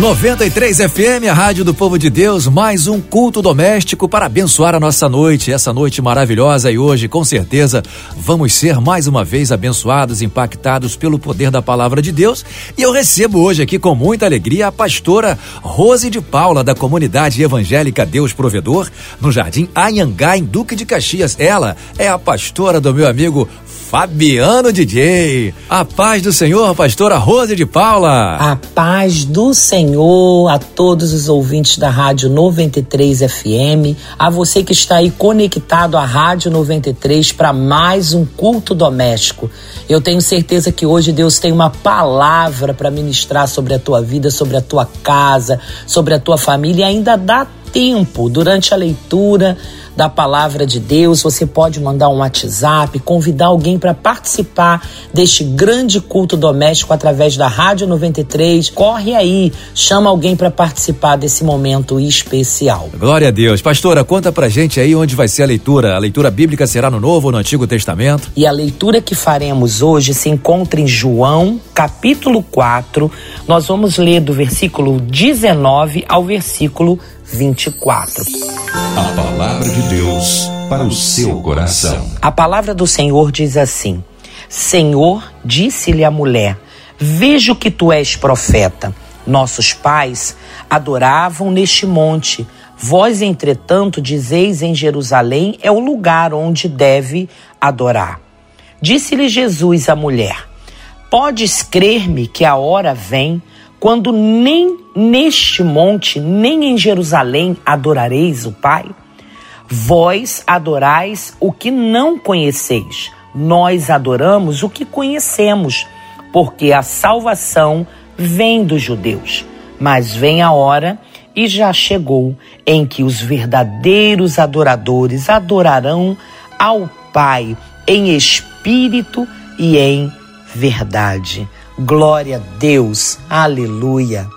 93 FM, a rádio do povo de Deus, mais um culto doméstico para abençoar a nossa noite, essa noite maravilhosa e hoje, com certeza, vamos ser mais uma vez abençoados, impactados pelo poder da palavra de Deus. E eu recebo hoje aqui com muita alegria a pastora Rose de Paula, da comunidade evangélica Deus Provedor, no Jardim Anhangá, em Duque de Caxias. Ela é a pastora do meu amigo Fabiano DJ. A paz do Senhor, pastora Rose de Paula. A paz do Senhor a todos os ouvintes da Rádio 93 FM, a você que está aí conectado à Rádio 93 para mais um culto doméstico. Eu tenho certeza que hoje Deus tem uma palavra para ministrar sobre a tua vida, sobre a tua casa, sobre a tua família e ainda dá tempo durante a leitura da palavra de Deus, você pode mandar um WhatsApp, convidar alguém para participar deste grande culto doméstico através da Rádio 93. Corre aí, chama alguém para participar desse momento especial. Glória a Deus. Pastora, conta pra gente aí onde vai ser a leitura. A leitura bíblica será no Novo ou no Antigo Testamento? E a leitura que faremos hoje se encontra em João, capítulo 4. Nós vamos ler do versículo 19 ao versículo 24. A palavra de Deus para o seu coração. A palavra do Senhor diz assim: Senhor, disse-lhe a mulher: Vejo que tu és profeta. Nossos pais adoravam neste monte. Vós, entretanto, dizeis em Jerusalém é o lugar onde deve adorar. Disse-lhe Jesus à mulher: Podes crer-me que a hora vem quando nem neste monte, nem em Jerusalém adorareis o Pai? Vós adorais o que não conheceis, nós adoramos o que conhecemos, porque a salvação vem dos judeus. Mas vem a hora, e já chegou, em que os verdadeiros adoradores adorarão ao Pai em espírito e em verdade. Glória a Deus, aleluia.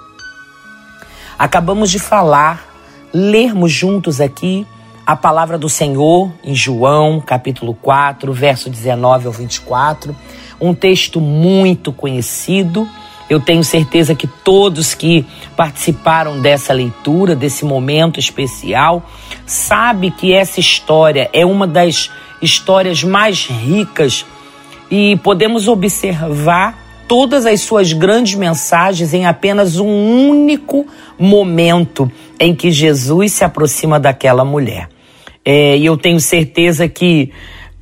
Acabamos de falar, lermos juntos aqui a palavra do Senhor em João, capítulo 4, verso 19 ao 24, um texto muito conhecido. Eu tenho certeza que todos que participaram dessa leitura, desse momento especial, sabe que essa história é uma das histórias mais ricas e podemos observar todas as suas grandes mensagens em apenas um único momento em que Jesus se aproxima daquela mulher. É, e eu tenho certeza que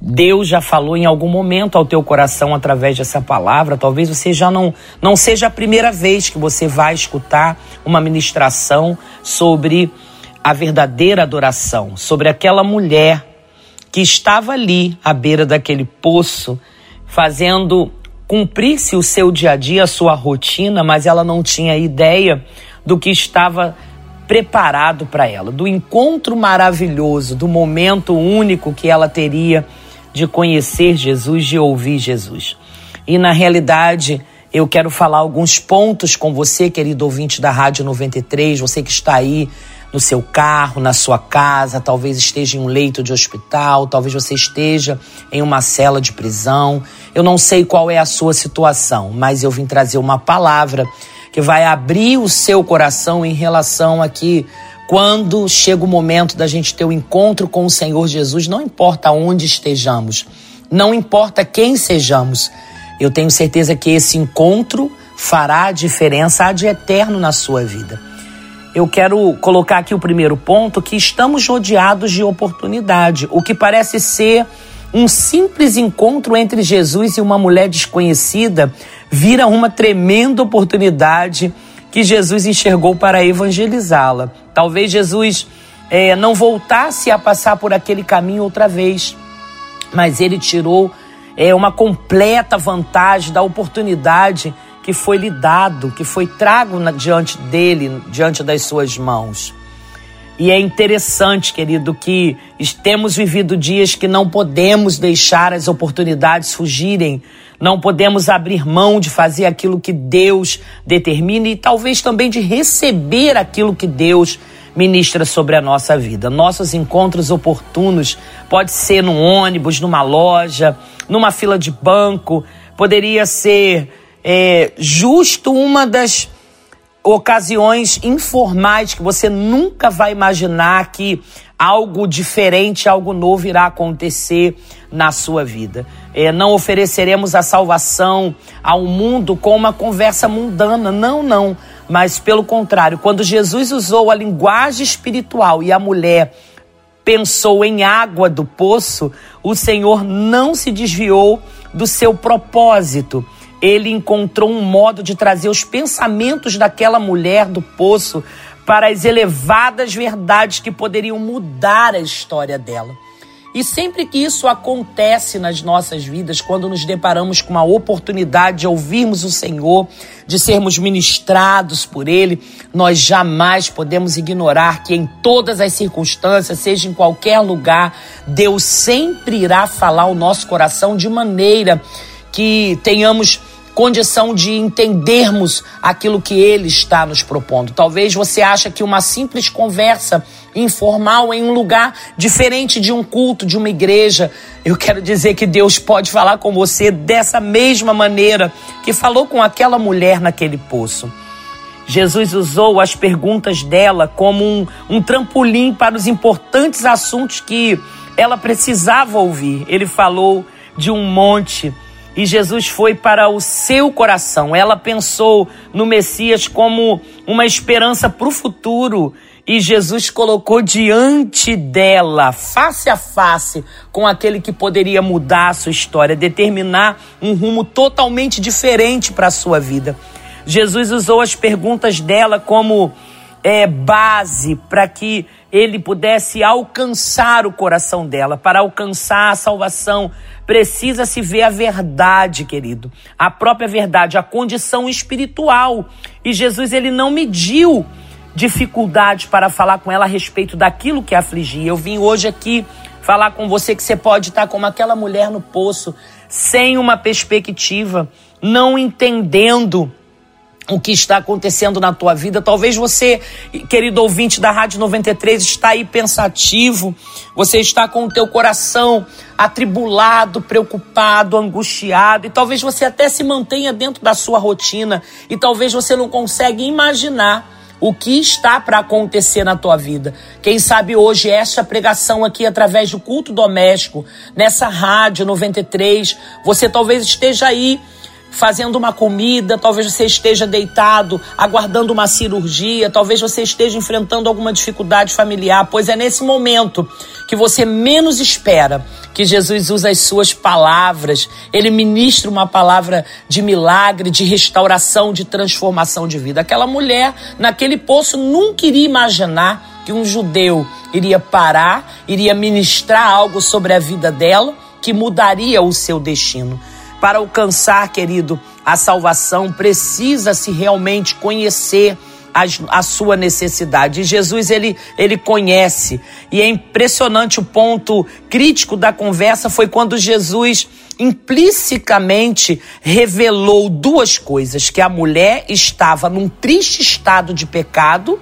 Deus já falou em algum momento ao teu coração através dessa palavra. Talvez você já não, não seja a primeira vez que você vai escutar uma ministração sobre a verdadeira adoração, sobre aquela mulher que estava ali à beira daquele poço, fazendo cumprir-se o seu dia a dia, a sua rotina, mas ela não tinha ideia do que estava preparado para ela, do encontro maravilhoso, do momento único que ela teria de conhecer Jesus, de ouvir Jesus. E na realidade, eu quero falar alguns pontos com você, querido ouvinte da Rádio 93, você que está aí no seu carro, na sua casa, talvez esteja em um leito de hospital, talvez você esteja em uma cela de prisão. Eu não sei qual é a sua situação, mas eu vim trazer uma palavra que vai abrir o seu coração em relação a que quando chega o momento da gente ter o um encontro com o Senhor Jesus, não importa onde estejamos, não importa quem sejamos, eu tenho certeza que esse encontro fará a diferença de eterno na sua vida eu quero colocar aqui o primeiro ponto que estamos rodeados de oportunidade. O que parece ser um simples encontro entre Jesus e uma mulher desconhecida vira uma tremenda oportunidade que Jesus enxergou para evangelizá-la. Talvez Jesus é, não voltasse a passar por aquele caminho outra vez, mas ele tirou é, uma completa vantagem da oportunidade que foi lhe dado, que foi trago na, diante dele, diante das suas mãos. E é interessante, querido, que temos vivido dias que não podemos deixar as oportunidades fugirem, não podemos abrir mão de fazer aquilo que Deus determina e talvez também de receber aquilo que Deus ministra sobre a nossa vida. Nossos encontros oportunos pode ser num ônibus, numa loja, numa fila de banco, poderia ser é, justo uma das ocasiões informais que você nunca vai imaginar que algo diferente, algo novo irá acontecer na sua vida. É, não ofereceremos a salvação ao mundo com uma conversa mundana, não, não. Mas pelo contrário, quando Jesus usou a linguagem espiritual e a mulher pensou em água do poço, o Senhor não se desviou do seu propósito ele encontrou um modo de trazer os pensamentos daquela mulher do poço para as elevadas verdades que poderiam mudar a história dela. E sempre que isso acontece nas nossas vidas, quando nos deparamos com uma oportunidade de ouvirmos o Senhor, de sermos ministrados por Ele, nós jamais podemos ignorar que em todas as circunstâncias, seja em qualquer lugar, Deus sempre irá falar o nosso coração de maneira que tenhamos condição de entendermos aquilo que ele está nos propondo. Talvez você ache que uma simples conversa informal em um lugar diferente de um culto, de uma igreja, eu quero dizer que Deus pode falar com você dessa mesma maneira que falou com aquela mulher naquele poço. Jesus usou as perguntas dela como um, um trampolim para os importantes assuntos que ela precisava ouvir. Ele falou de um monte e Jesus foi para o seu coração. Ela pensou no Messias como uma esperança para o futuro e Jesus colocou diante dela, face a face, com aquele que poderia mudar a sua história, determinar um rumo totalmente diferente para a sua vida. Jesus usou as perguntas dela como é, base para que ele pudesse alcançar o coração dela. Para alcançar a salvação, precisa se ver a verdade, querido. A própria verdade, a condição espiritual. E Jesus, ele não mediu dificuldade para falar com ela a respeito daquilo que afligia. Eu vim hoje aqui falar com você que você pode estar como aquela mulher no poço, sem uma perspectiva, não entendendo o que está acontecendo na tua vida. Talvez você, querido ouvinte da Rádio 93, está aí pensativo, você está com o teu coração atribulado, preocupado, angustiado, e talvez você até se mantenha dentro da sua rotina, e talvez você não consegue imaginar o que está para acontecer na tua vida. Quem sabe hoje esta pregação aqui através do culto doméstico, nessa rádio 93, você talvez esteja aí fazendo uma comida, talvez você esteja deitado, aguardando uma cirurgia, talvez você esteja enfrentando alguma dificuldade familiar, pois é nesse momento que você menos espera que Jesus usa as suas palavras, ele ministra uma palavra de milagre, de restauração, de transformação de vida. Aquela mulher naquele poço nunca iria imaginar que um judeu iria parar, iria ministrar algo sobre a vida dela que mudaria o seu destino. Para alcançar, querido, a salvação, precisa-se realmente conhecer a, a, sua necessidade. E Jesus, ele, ele conhece. E é impressionante o ponto crítico da conversa foi quando Jesus implicitamente revelou duas coisas: que a mulher estava num triste estado de pecado,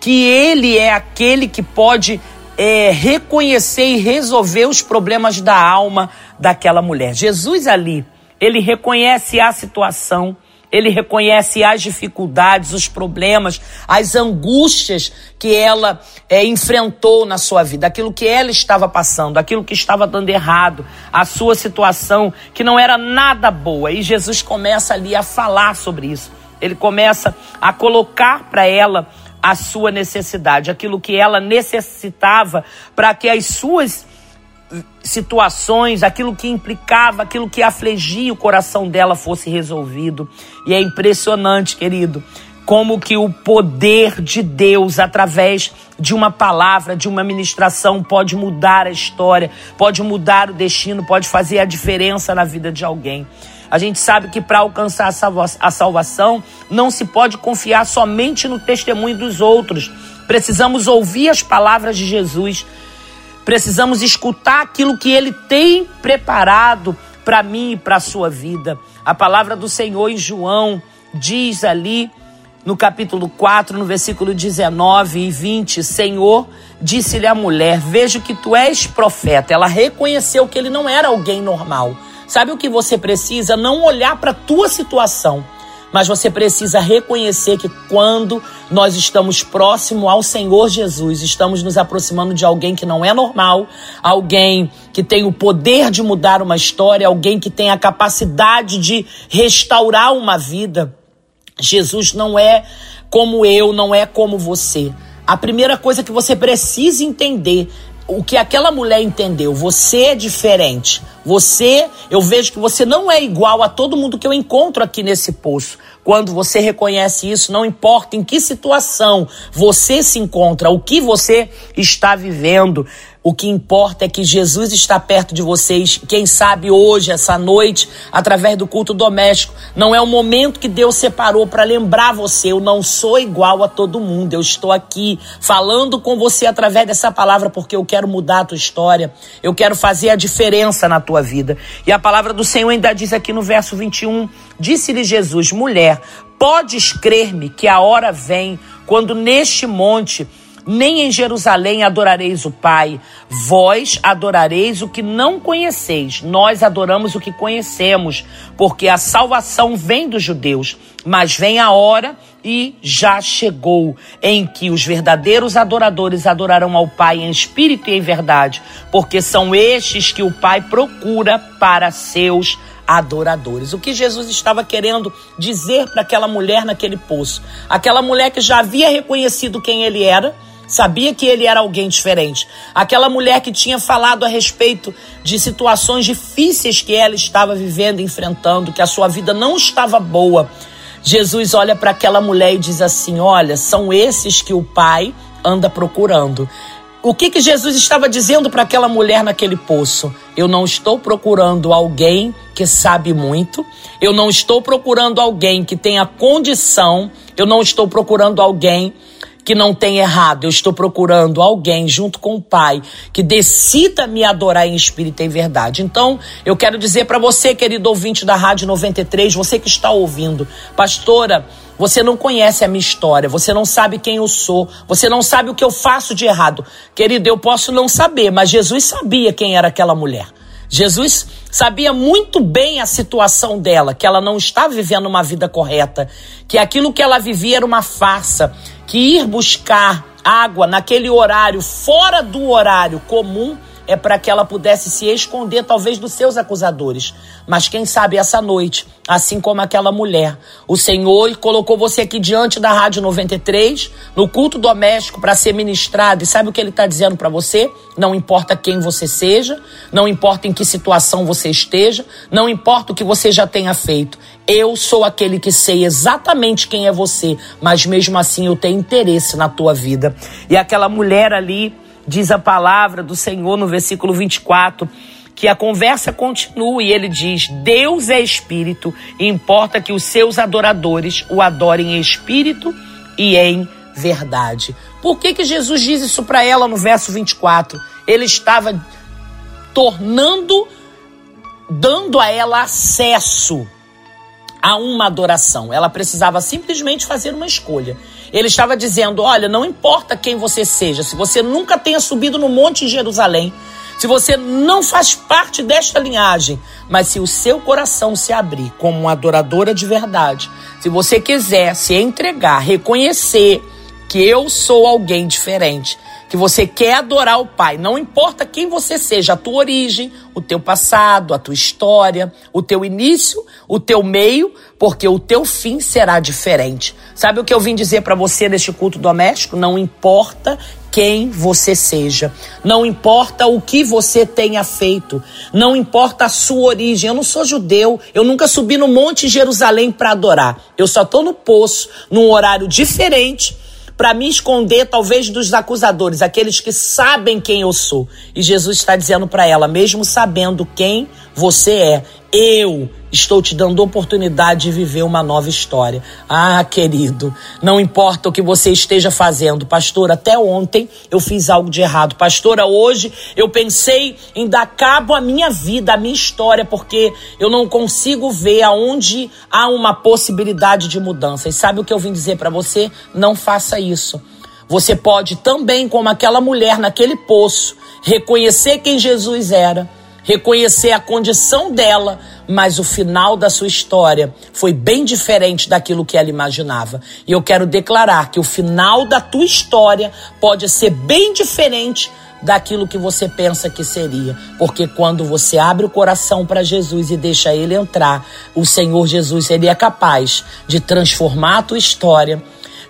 que ele é aquele que pode é, reconhecer e resolver os problemas da alma daquela mulher. Jesus ali, ele reconhece a situação, ele reconhece as dificuldades, os problemas, as angústias que ela é, enfrentou na sua vida, aquilo que ela estava passando, aquilo que estava dando errado, a sua situação que não era nada boa. E Jesus começa ali a falar sobre isso. Ele começa a colocar para ela a sua necessidade, aquilo que ela necessitava para que as suas situações, aquilo que implicava, aquilo que afligia o coração dela fosse resolvido. E é impressionante, querido, como que o poder de Deus através de uma palavra, de uma ministração pode mudar a história, pode mudar o destino, pode fazer a diferença na vida de alguém. A gente sabe que para alcançar a salvação não se pode confiar somente no testemunho dos outros. Precisamos ouvir as palavras de Jesus. Precisamos escutar aquilo que ele tem preparado para mim e para a sua vida. A palavra do Senhor em João diz ali no capítulo 4, no versículo 19 e 20, Senhor disse-lhe a mulher: Vejo que tu és profeta. Ela reconheceu que ele não era alguém normal. Sabe o que você precisa? Não olhar para a tua situação, mas você precisa reconhecer que quando nós estamos próximo ao Senhor Jesus, estamos nos aproximando de alguém que não é normal, alguém que tem o poder de mudar uma história, alguém que tem a capacidade de restaurar uma vida. Jesus não é como eu, não é como você. A primeira coisa que você precisa entender o que aquela mulher entendeu, você é diferente. Você, eu vejo que você não é igual a todo mundo que eu encontro aqui nesse poço. Quando você reconhece isso, não importa em que situação você se encontra, o que você está vivendo, o que importa é que Jesus está perto de vocês. Quem sabe hoje, essa noite, através do culto doméstico, não é o momento que Deus separou para lembrar você: eu não sou igual a todo mundo. Eu estou aqui falando com você através dessa palavra porque eu quero mudar a tua história. Eu quero fazer a diferença na tua vida. E a palavra do Senhor ainda diz aqui no verso 21: Disse-lhe Jesus, mulher, podes crer-me que a hora vem quando neste monte nem em Jerusalém adorareis o Pai. Vós adorareis o que não conheceis. Nós adoramos o que conhecemos, porque a salvação vem dos judeus. Mas vem a hora e já chegou em que os verdadeiros adoradores adorarão ao Pai em espírito e em verdade, porque são estes que o Pai procura para seus adoradores. O que Jesus estava querendo dizer para aquela mulher naquele poço? Aquela mulher que já havia reconhecido quem ele era, Sabia que ele era alguém diferente. Aquela mulher que tinha falado a respeito de situações difíceis que ela estava vivendo, enfrentando, que a sua vida não estava boa. Jesus olha para aquela mulher e diz assim: Olha, são esses que o Pai anda procurando. O que, que Jesus estava dizendo para aquela mulher naquele poço? Eu não estou procurando alguém que sabe muito, eu não estou procurando alguém que tenha condição, eu não estou procurando alguém que não tem errado. Eu estou procurando alguém junto com o Pai que decida me adorar em espírito e em verdade. Então, eu quero dizer para você, querido ouvinte da Rádio 93, você que está ouvindo, pastora, você não conhece a minha história, você não sabe quem eu sou, você não sabe o que eu faço de errado. Querido, eu posso não saber, mas Jesus sabia quem era aquela mulher. Jesus sabia muito bem a situação dela, que ela não estava vivendo uma vida correta, que aquilo que ela vivia era uma farsa, que ir buscar água naquele horário, fora do horário comum, é para que ela pudesse se esconder, talvez, dos seus acusadores. Mas quem sabe essa noite, assim como aquela mulher, o Senhor colocou você aqui diante da Rádio 93, no culto doméstico, para ser ministrado. E sabe o que ele está dizendo para você? Não importa quem você seja, não importa em que situação você esteja, não importa o que você já tenha feito. Eu sou aquele que sei exatamente quem é você, mas mesmo assim eu tenho interesse na tua vida. E aquela mulher ali diz a palavra do Senhor no versículo 24, que a conversa continua e ele diz: Deus é espírito e importa que os seus adoradores o adorem em espírito e em verdade. Por que, que Jesus diz isso para ela no verso 24? Ele estava tornando, dando a ela acesso a uma adoração. Ela precisava simplesmente fazer uma escolha. Ele estava dizendo: olha, não importa quem você seja, se você nunca tenha subido no Monte Jerusalém, se você não faz parte desta linhagem, mas se o seu coração se abrir como uma adoradora de verdade, se você quiser se entregar, reconhecer que eu sou alguém diferente, que você quer adorar o Pai, não importa quem você seja, a tua origem, o teu passado, a tua história, o teu início, o teu meio, porque o teu fim será diferente. Sabe o que eu vim dizer para você neste culto doméstico? Não importa quem você seja, não importa o que você tenha feito, não importa a sua origem. Eu não sou judeu, eu nunca subi no Monte Jerusalém para adorar. Eu só estou no poço, num horário diferente para me esconder talvez dos acusadores, aqueles que sabem quem eu sou. E Jesus está dizendo para ela, mesmo sabendo quem você é, eu estou te dando oportunidade de viver uma nova história. Ah, querido, não importa o que você esteja fazendo, pastor, até ontem eu fiz algo de errado. Pastora, hoje eu pensei em dar cabo à minha vida, à minha história, porque eu não consigo ver aonde há uma possibilidade de mudança. E sabe o que eu vim dizer para você? Não faça isso. Você pode também, como aquela mulher naquele poço, reconhecer quem Jesus era reconhecer a condição dela, mas o final da sua história foi bem diferente daquilo que ela imaginava. E eu quero declarar que o final da tua história pode ser bem diferente daquilo que você pensa que seria, porque quando você abre o coração para Jesus e deixa ele entrar, o Senhor Jesus ele é capaz de transformar a tua história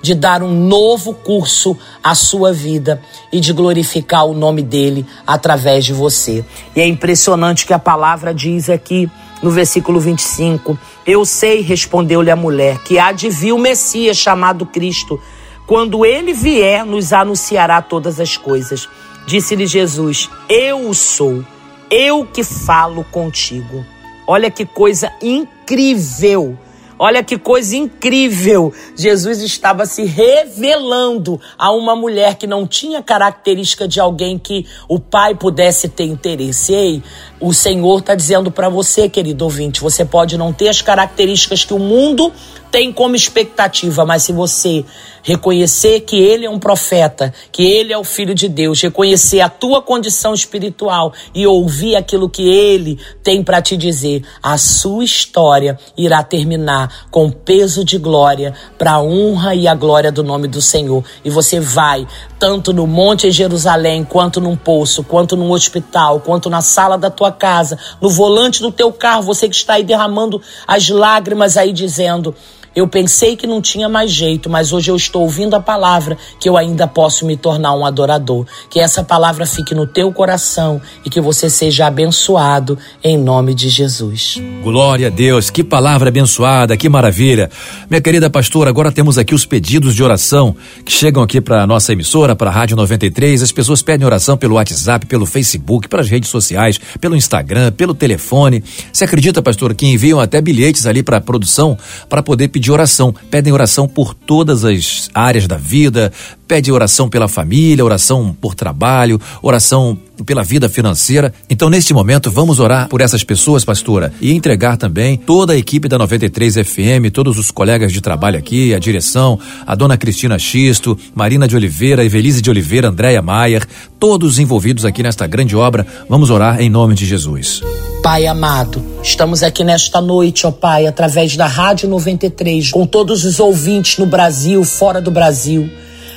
de dar um novo curso à sua vida e de glorificar o nome dele através de você. E é impressionante que a palavra diz aqui no versículo 25: Eu sei, respondeu-lhe a mulher, que há de vir o Messias chamado Cristo. Quando ele vier, nos anunciará todas as coisas. Disse-lhe Jesus: Eu o sou, eu que falo contigo. Olha que coisa incrível Olha que coisa incrível! Jesus estava se revelando a uma mulher que não tinha característica de alguém que o pai pudesse ter interesse. Ei, o Senhor está dizendo para você, querido ouvinte, você pode não ter as características que o mundo tem como expectativa, mas se você reconhecer que ele é um profeta, que ele é o filho de Deus, reconhecer a tua condição espiritual e ouvir aquilo que ele tem para te dizer, a sua história irá terminar com peso de glória para a honra e a glória do nome do Senhor. E você vai tanto no monte em Jerusalém, quanto num poço, quanto num hospital, quanto na sala da tua casa, no volante do teu carro, você que está aí derramando as lágrimas aí dizendo: eu pensei que não tinha mais jeito, mas hoje eu estou ouvindo a palavra que eu ainda posso me tornar um adorador. Que essa palavra fique no teu coração e que você seja abençoado em nome de Jesus. Glória a Deus, que palavra abençoada, que maravilha. Minha querida pastora, agora temos aqui os pedidos de oração que chegam aqui para a nossa emissora, para a Rádio 93. As pessoas pedem oração pelo WhatsApp, pelo Facebook, pelas redes sociais, pelo Instagram, pelo telefone. Você acredita, pastor, que enviam até bilhetes ali para a produção para poder pedir de oração. Pedem oração por todas as áreas da vida, pede oração pela família, oração por trabalho, oração pela vida financeira. Então, neste momento, vamos orar por essas pessoas, pastora, e entregar também toda a equipe da 93 FM, todos os colegas de trabalho aqui, a direção, a dona Cristina Xisto, Marina de Oliveira, Evelise de Oliveira, Andréia Maier, todos envolvidos aqui nesta grande obra. Vamos orar em nome de Jesus. Pai amado, estamos aqui nesta noite, ó Pai, através da Rádio 93, com todos os ouvintes no Brasil, fora do Brasil.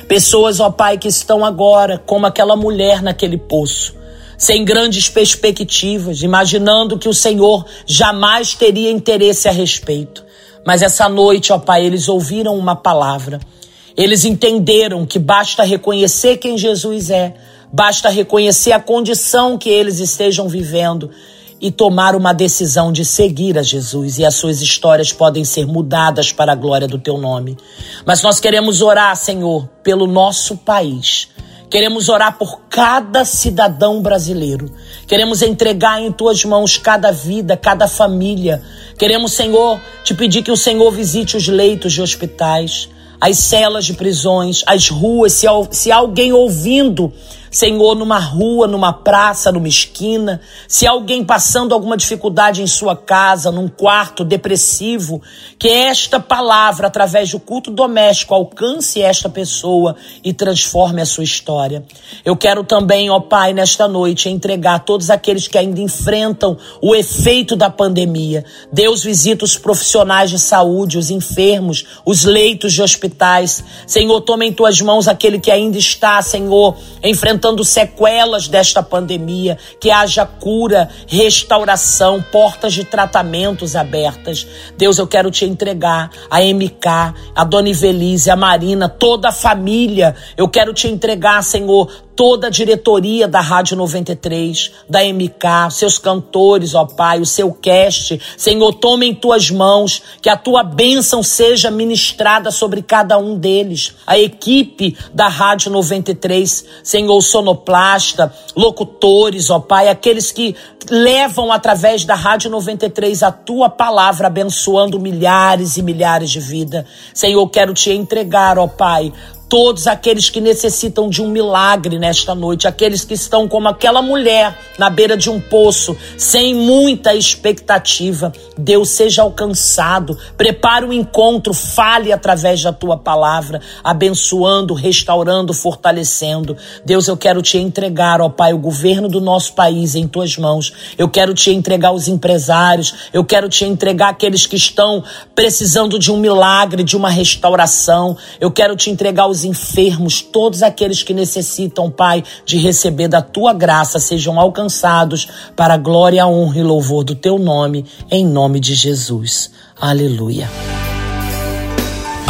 Pessoas, ó Pai, que estão agora como aquela mulher naquele poço, sem grandes perspectivas, imaginando que o Senhor jamais teria interesse a respeito. Mas essa noite, ó Pai, eles ouviram uma palavra. Eles entenderam que basta reconhecer quem Jesus é, basta reconhecer a condição que eles estejam vivendo e tomar uma decisão de seguir a Jesus e as suas histórias podem ser mudadas para a glória do teu nome. Mas nós queremos orar, Senhor, pelo nosso país. Queremos orar por cada cidadão brasileiro. Queremos entregar em tuas mãos cada vida, cada família. Queremos, Senhor, te pedir que o Senhor visite os leitos de hospitais, as celas de prisões, as ruas. Se, se alguém ouvindo Senhor, numa rua, numa praça, numa esquina, se alguém passando alguma dificuldade em sua casa, num quarto depressivo, que esta palavra, através do culto doméstico, alcance esta pessoa e transforme a sua história. Eu quero também, ó Pai, nesta noite, entregar todos aqueles que ainda enfrentam o efeito da pandemia. Deus visita os profissionais de saúde, os enfermos, os leitos de hospitais. Senhor, toma em tuas mãos aquele que ainda está, Senhor, enfrentando enfrentando sequelas desta pandemia, que haja cura, restauração, portas de tratamentos abertas. Deus, eu quero te entregar a MK, a Dona Ivelise, a Marina, toda a família. Eu quero te entregar, Senhor, toda a diretoria da Rádio 93, da MK, seus cantores, ó Pai, o seu cast. Senhor, tome em tuas mãos, que a tua bênção seja ministrada sobre cada um deles. A equipe da Rádio 93, Senhor, sonoplasta, locutores, ó Pai, aqueles que levam através da Rádio 93 a tua palavra, abençoando milhares e milhares de vidas. Senhor, quero te entregar, ó Pai, todos aqueles que necessitam de um milagre nesta noite, aqueles que estão como aquela mulher na beira de um poço, sem muita expectativa. Deus seja alcançado, prepare o um encontro, fale através da tua palavra, abençoando, restaurando, fortalecendo. Deus, eu quero te entregar, ó Pai, o governo do nosso país em tuas mãos. Eu quero te entregar os empresários, eu quero te entregar aqueles que estão precisando de um milagre, de uma restauração. Eu quero te entregar os enfermos, todos aqueles que necessitam, Pai, de receber da tua graça, sejam alcançados para a glória, honra e louvor do teu nome, em nome de Jesus. Aleluia.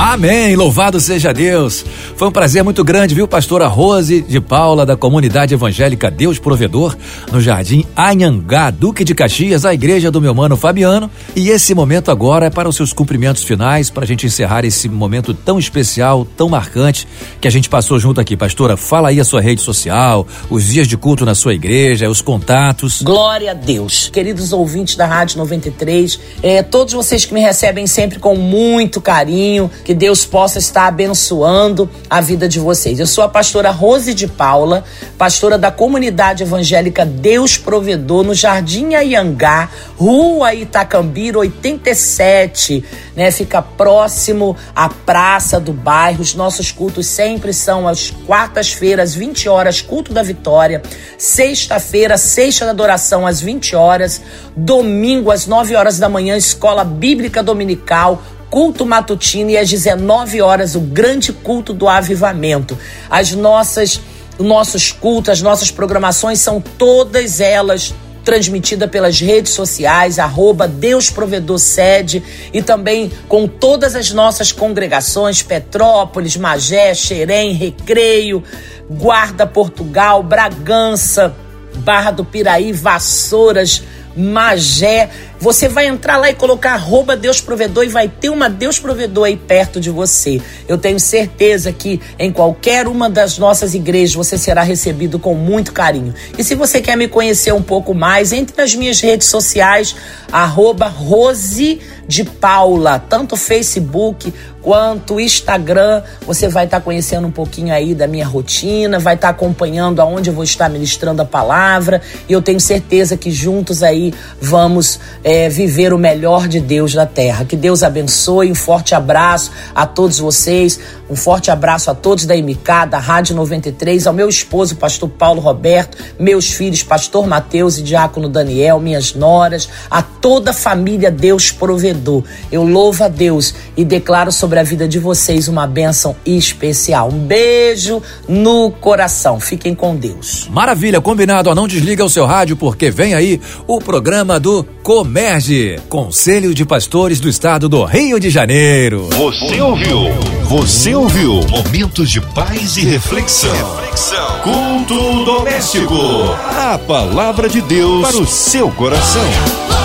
Amém. Louvado seja Deus. Foi um prazer muito grande, viu, pastora Rose de Paula, da comunidade evangélica Deus Provedor, no Jardim Anhangá, Duque de Caxias, a igreja do meu mano Fabiano. E esse momento agora é para os seus cumprimentos finais, para a gente encerrar esse momento tão especial, tão marcante que a gente passou junto aqui. Pastora, fala aí a sua rede social, os dias de culto na sua igreja, os contatos. Glória a Deus. Queridos ouvintes da Rádio 93, é, todos vocês que me recebem sempre com muito carinho, que Deus possa estar abençoando a vida de vocês. Eu sou a pastora Rose de Paula, pastora da comunidade evangélica Deus Provedor, no Jardim Ayangá, Rua Itacambira 87, né? Fica próximo à praça do bairro. Os nossos cultos sempre são às quartas-feiras, 20 horas, culto da vitória. Sexta-feira, sexta da adoração, às 20 horas. Domingo, às 9 horas da manhã, escola bíblica dominical culto matutino e às 19 horas o grande culto do avivamento. As nossas nossos cultos, as nossas programações são todas elas transmitida pelas redes sociais, arroba Deus Provedor Sede e também com todas as nossas congregações, Petrópolis, Magé, Xerém, Recreio, Guarda Portugal, Bragança, Barra do Piraí, Vassouras, Magé. Você vai entrar lá e colocar arroba Deus Provedor e vai ter uma Deus Provedor aí perto de você. Eu tenho certeza que em qualquer uma das nossas igrejas você será recebido com muito carinho. E se você quer me conhecer um pouco mais, entre nas minhas redes sociais, arroba Rose de Paula, tanto Facebook quanto Instagram. Você vai estar tá conhecendo um pouquinho aí da minha rotina, vai estar tá acompanhando aonde eu vou estar ministrando a palavra. E eu tenho certeza que juntos aí vamos é, viver o melhor de Deus na terra. Que Deus abençoe. Um forte abraço a todos vocês. Um forte abraço a todos da MK, da Rádio 93, ao meu esposo, pastor Paulo Roberto, meus filhos, pastor Mateus e diácono Daniel, minhas noras, a toda a família Deus provedor. Eu louvo a Deus e declaro sobre a vida de vocês uma bênção especial. Um beijo no coração. Fiquem com Deus. Maravilha, combinado. Não desliga o seu rádio porque vem aí o programa do Comerge, Conselho de Pastores do Estado do Rio de Janeiro. Você ouviu? Você ouviu? Momentos de paz e reflexão. reflexão. Culto doméstico. A palavra de Deus para o seu coração.